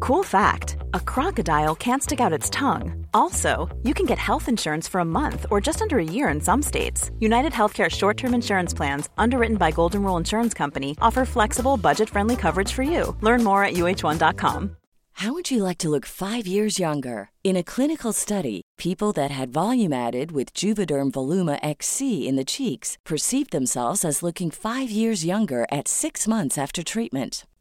Cool fact a crocodile can't stick out its tongue. Also, you can get health insurance for a month or just under a year in some states. United Healthcare short term insurance plans, underwritten by Golden Rule Insurance Company, offer flexible, budget friendly coverage for you. Learn more at uh1.com. How would you like to look five years younger? In a clinical study, people that had volume added with Juvederm Voluma XC in the cheeks perceived themselves as looking five years younger at six months after treatment.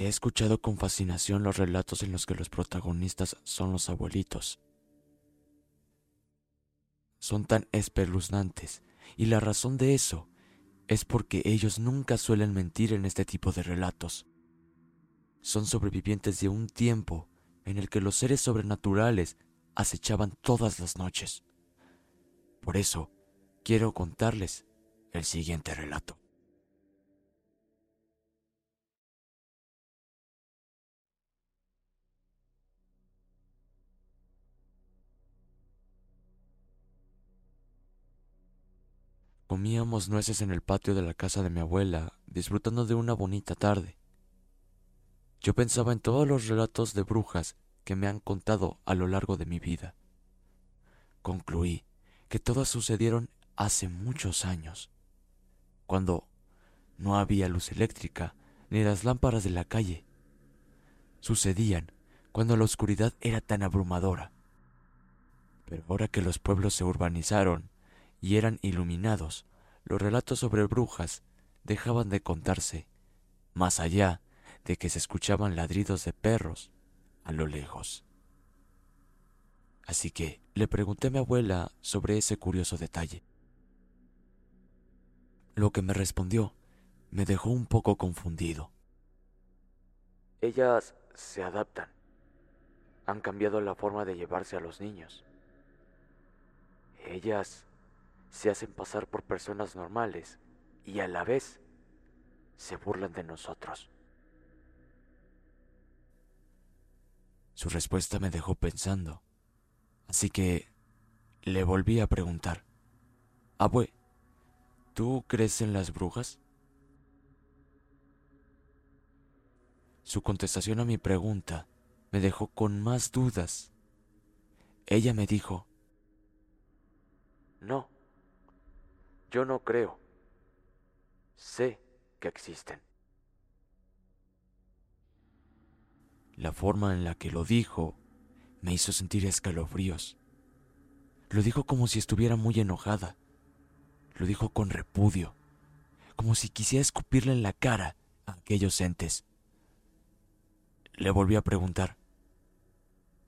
He escuchado con fascinación los relatos en los que los protagonistas son los abuelitos. Son tan espeluznantes, y la razón de eso es porque ellos nunca suelen mentir en este tipo de relatos. Son sobrevivientes de un tiempo en el que los seres sobrenaturales acechaban todas las noches. Por eso, quiero contarles el siguiente relato. Comíamos nueces en el patio de la casa de mi abuela, disfrutando de una bonita tarde. Yo pensaba en todos los relatos de brujas que me han contado a lo largo de mi vida. Concluí que todas sucedieron hace muchos años, cuando no había luz eléctrica ni las lámparas de la calle. Sucedían cuando la oscuridad era tan abrumadora. Pero ahora que los pueblos se urbanizaron y eran iluminados, los relatos sobre brujas dejaban de contarse, más allá de que se escuchaban ladridos de perros a lo lejos. Así que le pregunté a mi abuela sobre ese curioso detalle. Lo que me respondió me dejó un poco confundido. Ellas se adaptan. Han cambiado la forma de llevarse a los niños. Ellas se hacen pasar por personas normales y a la vez se burlan de nosotros. Su respuesta me dejó pensando, así que le volví a preguntar, Abue, ¿tú crees en las brujas? Su contestación a mi pregunta me dejó con más dudas. Ella me dijo, no, yo no creo. Sé que existen. La forma en la que lo dijo me hizo sentir escalofríos. Lo dijo como si estuviera muy enojada. Lo dijo con repudio, como si quisiera escupirle en la cara a aquellos entes. Le volví a preguntar,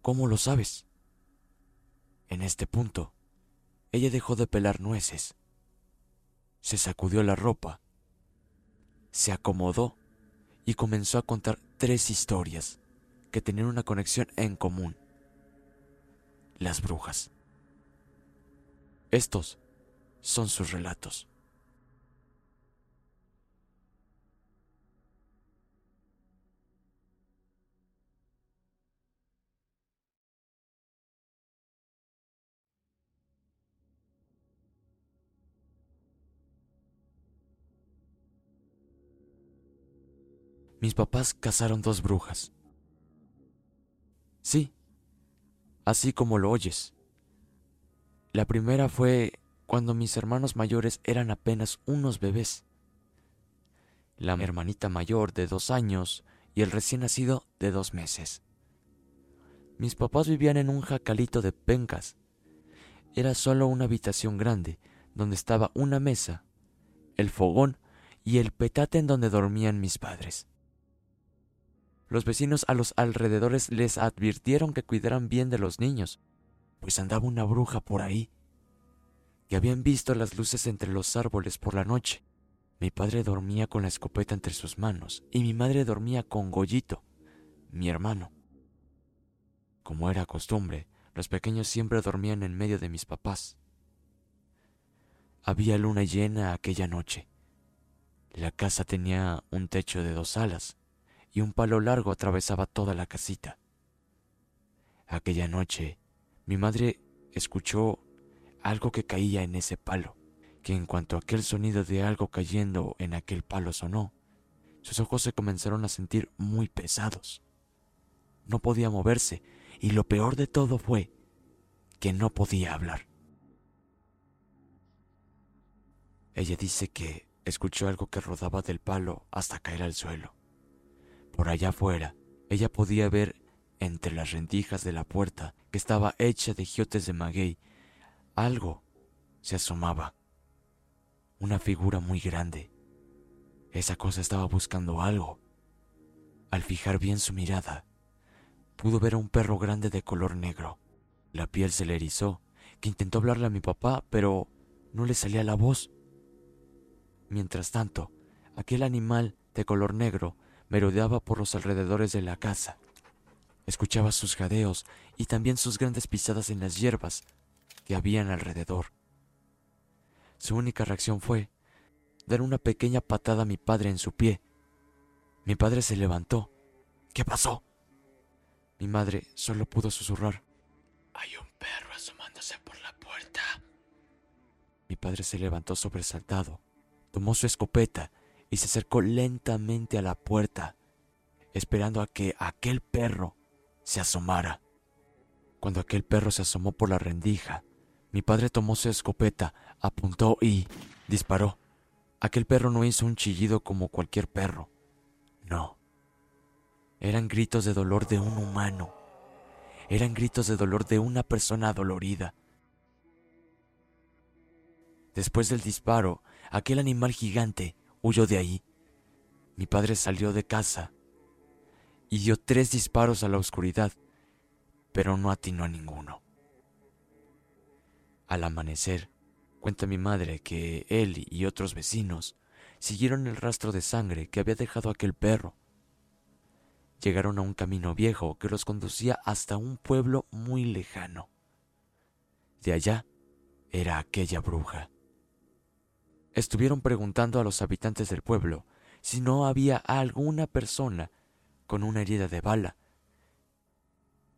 ¿cómo lo sabes? En este punto, ella dejó de pelar nueces se sacudió la ropa, se acomodó y comenzó a contar tres historias que tenían una conexión en común. Las brujas. Estos son sus relatos. Mis papás cazaron dos brujas. Sí, así como lo oyes. La primera fue cuando mis hermanos mayores eran apenas unos bebés. La hermanita mayor de dos años y el recién nacido de dos meses. Mis papás vivían en un jacalito de pencas. Era solo una habitación grande, donde estaba una mesa, el fogón y el petate en donde dormían mis padres. Los vecinos a los alrededores les advirtieron que cuidaran bien de los niños, pues andaba una bruja por ahí, que habían visto las luces entre los árboles por la noche. Mi padre dormía con la escopeta entre sus manos y mi madre dormía con Goyito, mi hermano. Como era costumbre, los pequeños siempre dormían en medio de mis papás. Había luna llena aquella noche. La casa tenía un techo de dos alas y un palo largo atravesaba toda la casita. Aquella noche mi madre escuchó algo que caía en ese palo, que en cuanto aquel sonido de algo cayendo en aquel palo sonó, sus ojos se comenzaron a sentir muy pesados. No podía moverse y lo peor de todo fue que no podía hablar. Ella dice que escuchó algo que rodaba del palo hasta caer al suelo. Por allá afuera, ella podía ver entre las rendijas de la puerta, que estaba hecha de giotes de maguey, algo se asomaba. Una figura muy grande. Esa cosa estaba buscando algo. Al fijar bien su mirada, pudo ver a un perro grande de color negro. La piel se le erizó, que intentó hablarle a mi papá, pero no le salía la voz. Mientras tanto, aquel animal de color negro merodeaba por los alrededores de la casa. Escuchaba sus jadeos y también sus grandes pisadas en las hierbas que habían alrededor. Su única reacción fue dar una pequeña patada a mi padre en su pie. Mi padre se levantó. ¿Qué pasó? Mi madre solo pudo susurrar. Hay un perro asomándose por la puerta. Mi padre se levantó sobresaltado, tomó su escopeta y se acercó lentamente a la puerta, esperando a que aquel perro se asomara. Cuando aquel perro se asomó por la rendija, mi padre tomó su escopeta, apuntó y disparó. Aquel perro no hizo un chillido como cualquier perro. No. Eran gritos de dolor de un humano. Eran gritos de dolor de una persona dolorida. Después del disparo, aquel animal gigante huyó de ahí. Mi padre salió de casa y dio tres disparos a la oscuridad, pero no atinó a ninguno. Al amanecer, cuenta mi madre que él y otros vecinos siguieron el rastro de sangre que había dejado aquel perro. Llegaron a un camino viejo que los conducía hasta un pueblo muy lejano. De allá era aquella bruja. Estuvieron preguntando a los habitantes del pueblo si no había alguna persona con una herida de bala,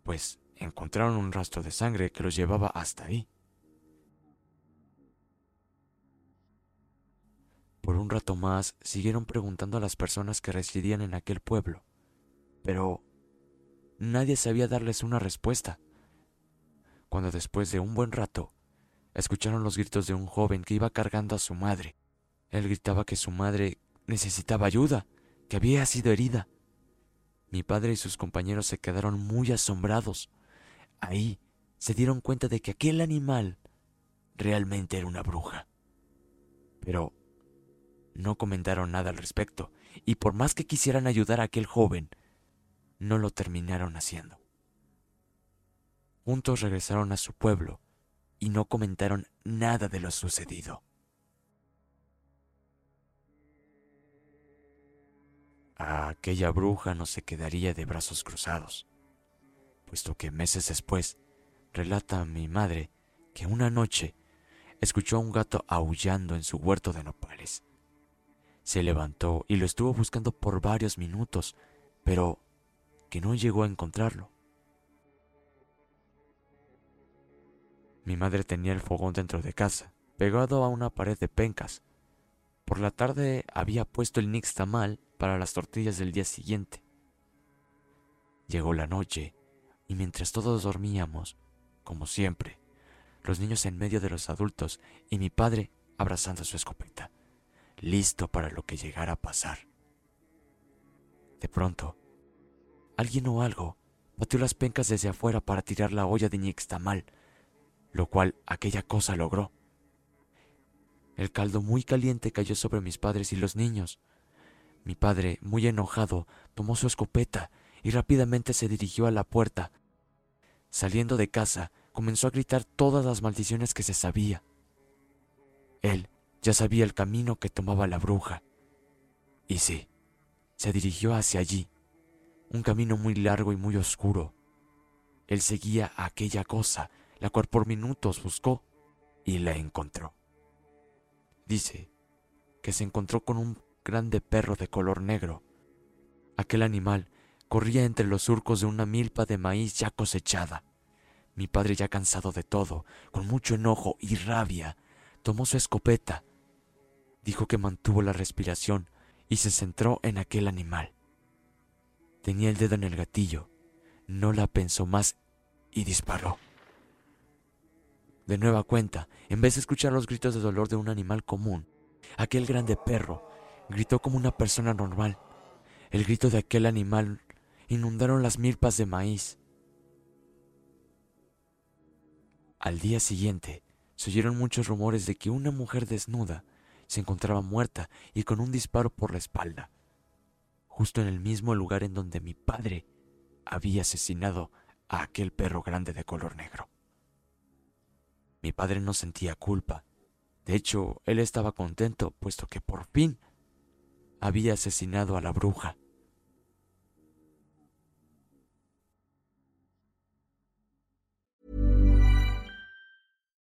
pues encontraron un rastro de sangre que los llevaba hasta ahí. Por un rato más siguieron preguntando a las personas que residían en aquel pueblo, pero nadie sabía darles una respuesta. Cuando después de un buen rato escucharon los gritos de un joven que iba cargando a su madre. Él gritaba que su madre necesitaba ayuda, que había sido herida. Mi padre y sus compañeros se quedaron muy asombrados. Ahí se dieron cuenta de que aquel animal realmente era una bruja. Pero no comentaron nada al respecto, y por más que quisieran ayudar a aquel joven, no lo terminaron haciendo. Juntos regresaron a su pueblo y no comentaron nada de lo sucedido. aquella bruja no se quedaría de brazos cruzados, puesto que meses después relata a mi madre que una noche escuchó a un gato aullando en su huerto de nopales. Se levantó y lo estuvo buscando por varios minutos, pero que no llegó a encontrarlo. Mi madre tenía el fogón dentro de casa, pegado a una pared de pencas. Por la tarde había puesto el nixtamal para las tortillas del día siguiente. Llegó la noche y mientras todos dormíamos, como siempre, los niños en medio de los adultos y mi padre abrazando su escopeta, listo para lo que llegara a pasar. De pronto, alguien o algo pateó las pencas desde afuera para tirar la olla de nixtamal, lo cual aquella cosa logró. El caldo muy caliente cayó sobre mis padres y los niños. Mi padre, muy enojado, tomó su escopeta y rápidamente se dirigió a la puerta. Saliendo de casa, comenzó a gritar todas las maldiciones que se sabía. Él ya sabía el camino que tomaba la bruja. Y sí, se dirigió hacia allí, un camino muy largo y muy oscuro. Él seguía a aquella cosa, la cual por minutos buscó y la encontró. Dice que se encontró con un grande perro de color negro. Aquel animal corría entre los surcos de una milpa de maíz ya cosechada. Mi padre, ya cansado de todo, con mucho enojo y rabia, tomó su escopeta, dijo que mantuvo la respiración y se centró en aquel animal. Tenía el dedo en el gatillo, no la pensó más y disparó. De nueva cuenta, en vez de escuchar los gritos de dolor de un animal común, aquel grande perro gritó como una persona normal. El grito de aquel animal inundaron las milpas de maíz. Al día siguiente, se oyeron muchos rumores de que una mujer desnuda se encontraba muerta y con un disparo por la espalda, justo en el mismo lugar en donde mi padre había asesinado a aquel perro grande de color negro. Mi padre no sentía culpa. De hecho, él estaba contento, puesto que por fin había asesinado a la bruja.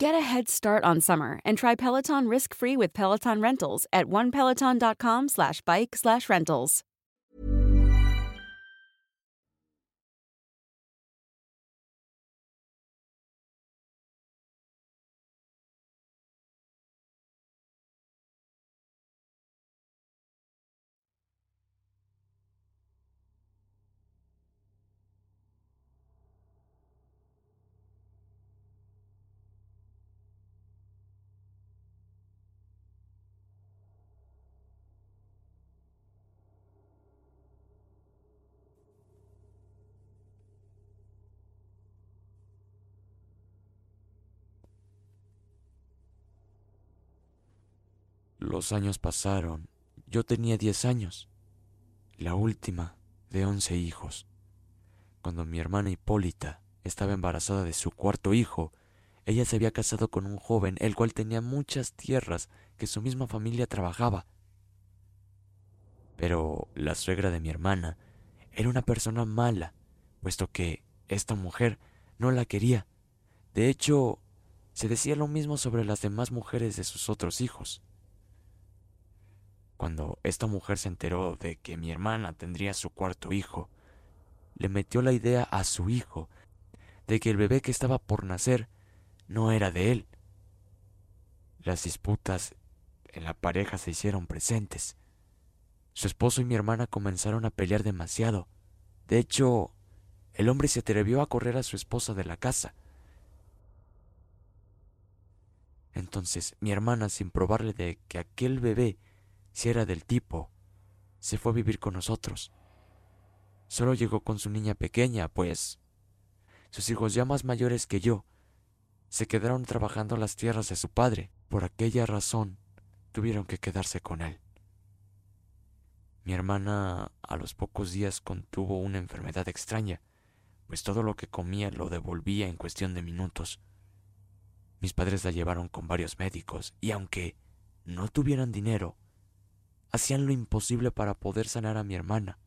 Get a head start on summer and try Peloton risk-free with Peloton Rentals at onepeloton.com slash bike slash rentals. Los años pasaron. Yo tenía diez años, la última de once hijos. Cuando mi hermana Hipólita estaba embarazada de su cuarto hijo, ella se había casado con un joven, el cual tenía muchas tierras que su misma familia trabajaba. Pero la suegra de mi hermana era una persona mala, puesto que esta mujer no la quería. De hecho, se decía lo mismo sobre las demás mujeres de sus otros hijos. Cuando esta mujer se enteró de que mi hermana tendría su cuarto hijo, le metió la idea a su hijo de que el bebé que estaba por nacer no era de él. Las disputas en la pareja se hicieron presentes. Su esposo y mi hermana comenzaron a pelear demasiado. De hecho, el hombre se atrevió a correr a su esposa de la casa. Entonces mi hermana, sin probarle de que aquel bebé era del tipo, se fue a vivir con nosotros. Solo llegó con su niña pequeña, pues sus hijos ya más mayores que yo se quedaron trabajando las tierras de su padre. Por aquella razón tuvieron que quedarse con él. Mi hermana a los pocos días contuvo una enfermedad extraña, pues todo lo que comía lo devolvía en cuestión de minutos. Mis padres la llevaron con varios médicos y aunque no tuvieran dinero, hacían lo imposible para poder sanar a mi hermana.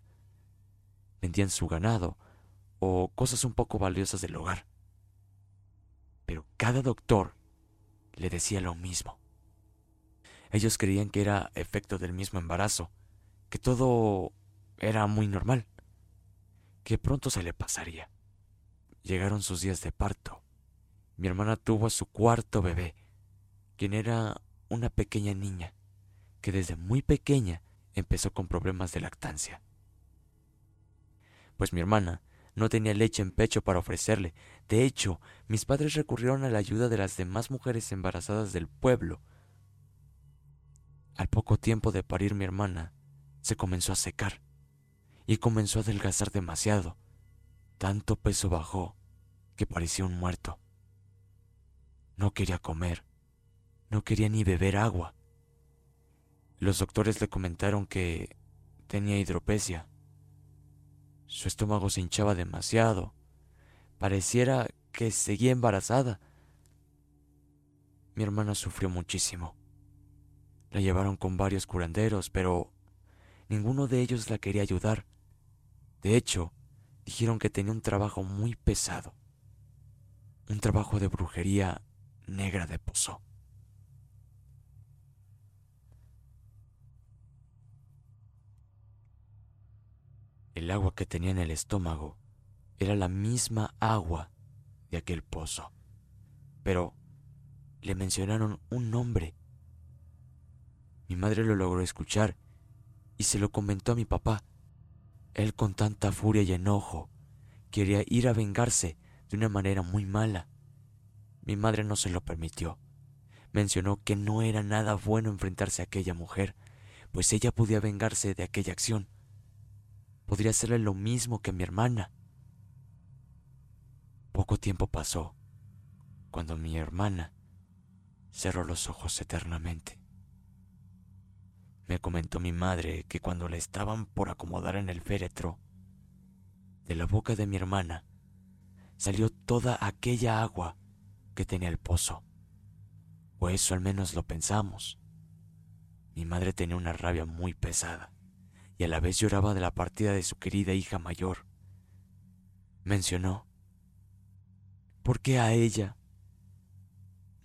Vendían su ganado o cosas un poco valiosas del hogar. Pero cada doctor le decía lo mismo. Ellos creían que era efecto del mismo embarazo, que todo era muy normal, que pronto se le pasaría. Llegaron sus días de parto. Mi hermana tuvo a su cuarto bebé, quien era una pequeña niña, que desde muy pequeña empezó con problemas de lactancia. Pues mi hermana no tenía leche en pecho para ofrecerle. De hecho, mis padres recurrieron a la ayuda de las demás mujeres embarazadas del pueblo. Al poco tiempo de parir mi hermana, se comenzó a secar y comenzó a adelgazar demasiado. Tanto peso bajó que parecía un muerto. No quería comer, no quería ni beber agua. Los doctores le comentaron que tenía hidropesia. Su estómago se hinchaba demasiado. Pareciera que seguía embarazada. Mi hermana sufrió muchísimo. La llevaron con varios curanderos, pero Ninguno de ellos la quería ayudar. De hecho, dijeron que tenía un trabajo muy pesado. Un trabajo de brujería negra de pozo. El agua que tenía en el estómago era la misma agua de aquel pozo. Pero le mencionaron un nombre. Mi madre lo logró escuchar y se lo comentó a mi papá. Él con tanta furia y enojo quería ir a vengarse de una manera muy mala. Mi madre no se lo permitió. Mencionó que no era nada bueno enfrentarse a aquella mujer, pues ella podía vengarse de aquella acción. Podría hacerle lo mismo que a mi hermana. Poco tiempo pasó cuando mi hermana cerró los ojos eternamente. Me comentó mi madre que cuando la estaban por acomodar en el féretro, de la boca de mi hermana salió toda aquella agua que tenía el pozo. O eso al menos lo pensamos. Mi madre tenía una rabia muy pesada y a la vez lloraba de la partida de su querida hija mayor. Mencionó, ¿por qué a ella?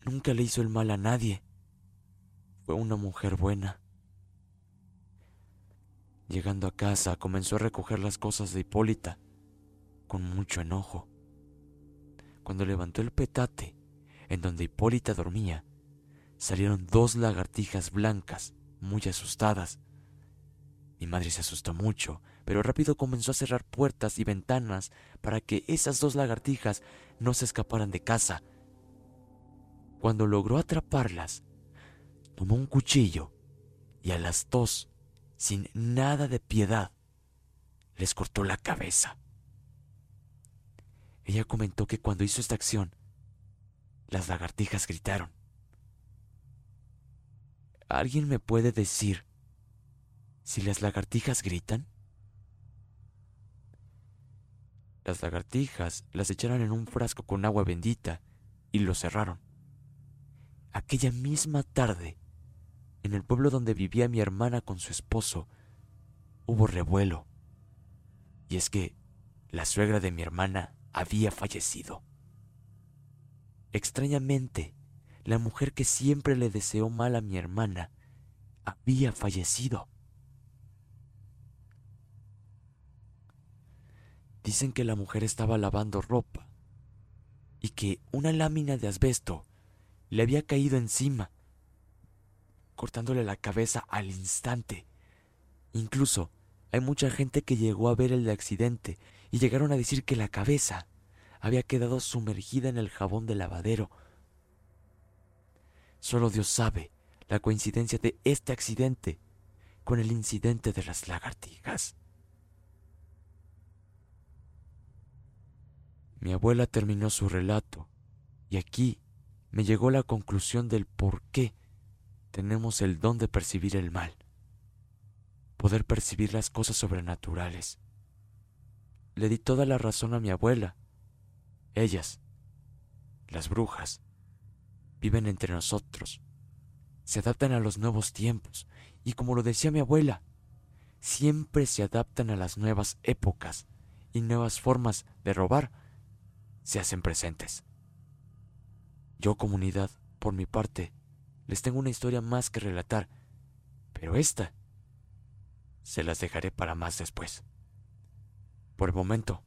Nunca le hizo el mal a nadie. Fue una mujer buena. Llegando a casa, comenzó a recoger las cosas de Hipólita, con mucho enojo. Cuando levantó el petate, en donde Hipólita dormía, salieron dos lagartijas blancas, muy asustadas. Mi madre se asustó mucho, pero rápido comenzó a cerrar puertas y ventanas para que esas dos lagartijas no se escaparan de casa. Cuando logró atraparlas, tomó un cuchillo y a las dos sin nada de piedad, les cortó la cabeza. Ella comentó que cuando hizo esta acción, las lagartijas gritaron. ¿Alguien me puede decir si las lagartijas gritan? Las lagartijas las echaron en un frasco con agua bendita y lo cerraron. Aquella misma tarde, en el pueblo donde vivía mi hermana con su esposo, hubo revuelo. Y es que la suegra de mi hermana había fallecido. Extrañamente, la mujer que siempre le deseó mal a mi hermana había fallecido. Dicen que la mujer estaba lavando ropa y que una lámina de asbesto le había caído encima cortándole la cabeza al instante, Incluso hay mucha gente que llegó a ver el accidente y llegaron a decir que la cabeza había quedado sumergida en el jabón del lavadero. Solo Dios sabe la coincidencia de este accidente con el incidente de las lagartijas. Mi abuela terminó su relato y aquí me llegó la conclusión del por qué tenemos el don de percibir el mal, poder percibir las cosas sobrenaturales. Le di toda la razón a mi abuela. Ellas, las brujas, viven entre nosotros, se adaptan a los nuevos tiempos y como lo decía mi abuela, siempre se adaptan a las nuevas épocas y nuevas formas de robar se hacen presentes. Yo, comunidad, por mi parte, les tengo una historia más que relatar, pero esta se las dejaré para más después. Por el momento,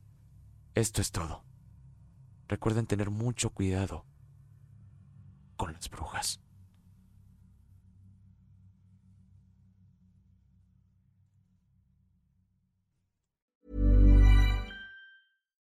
esto es todo. Recuerden tener mucho cuidado con las brujas.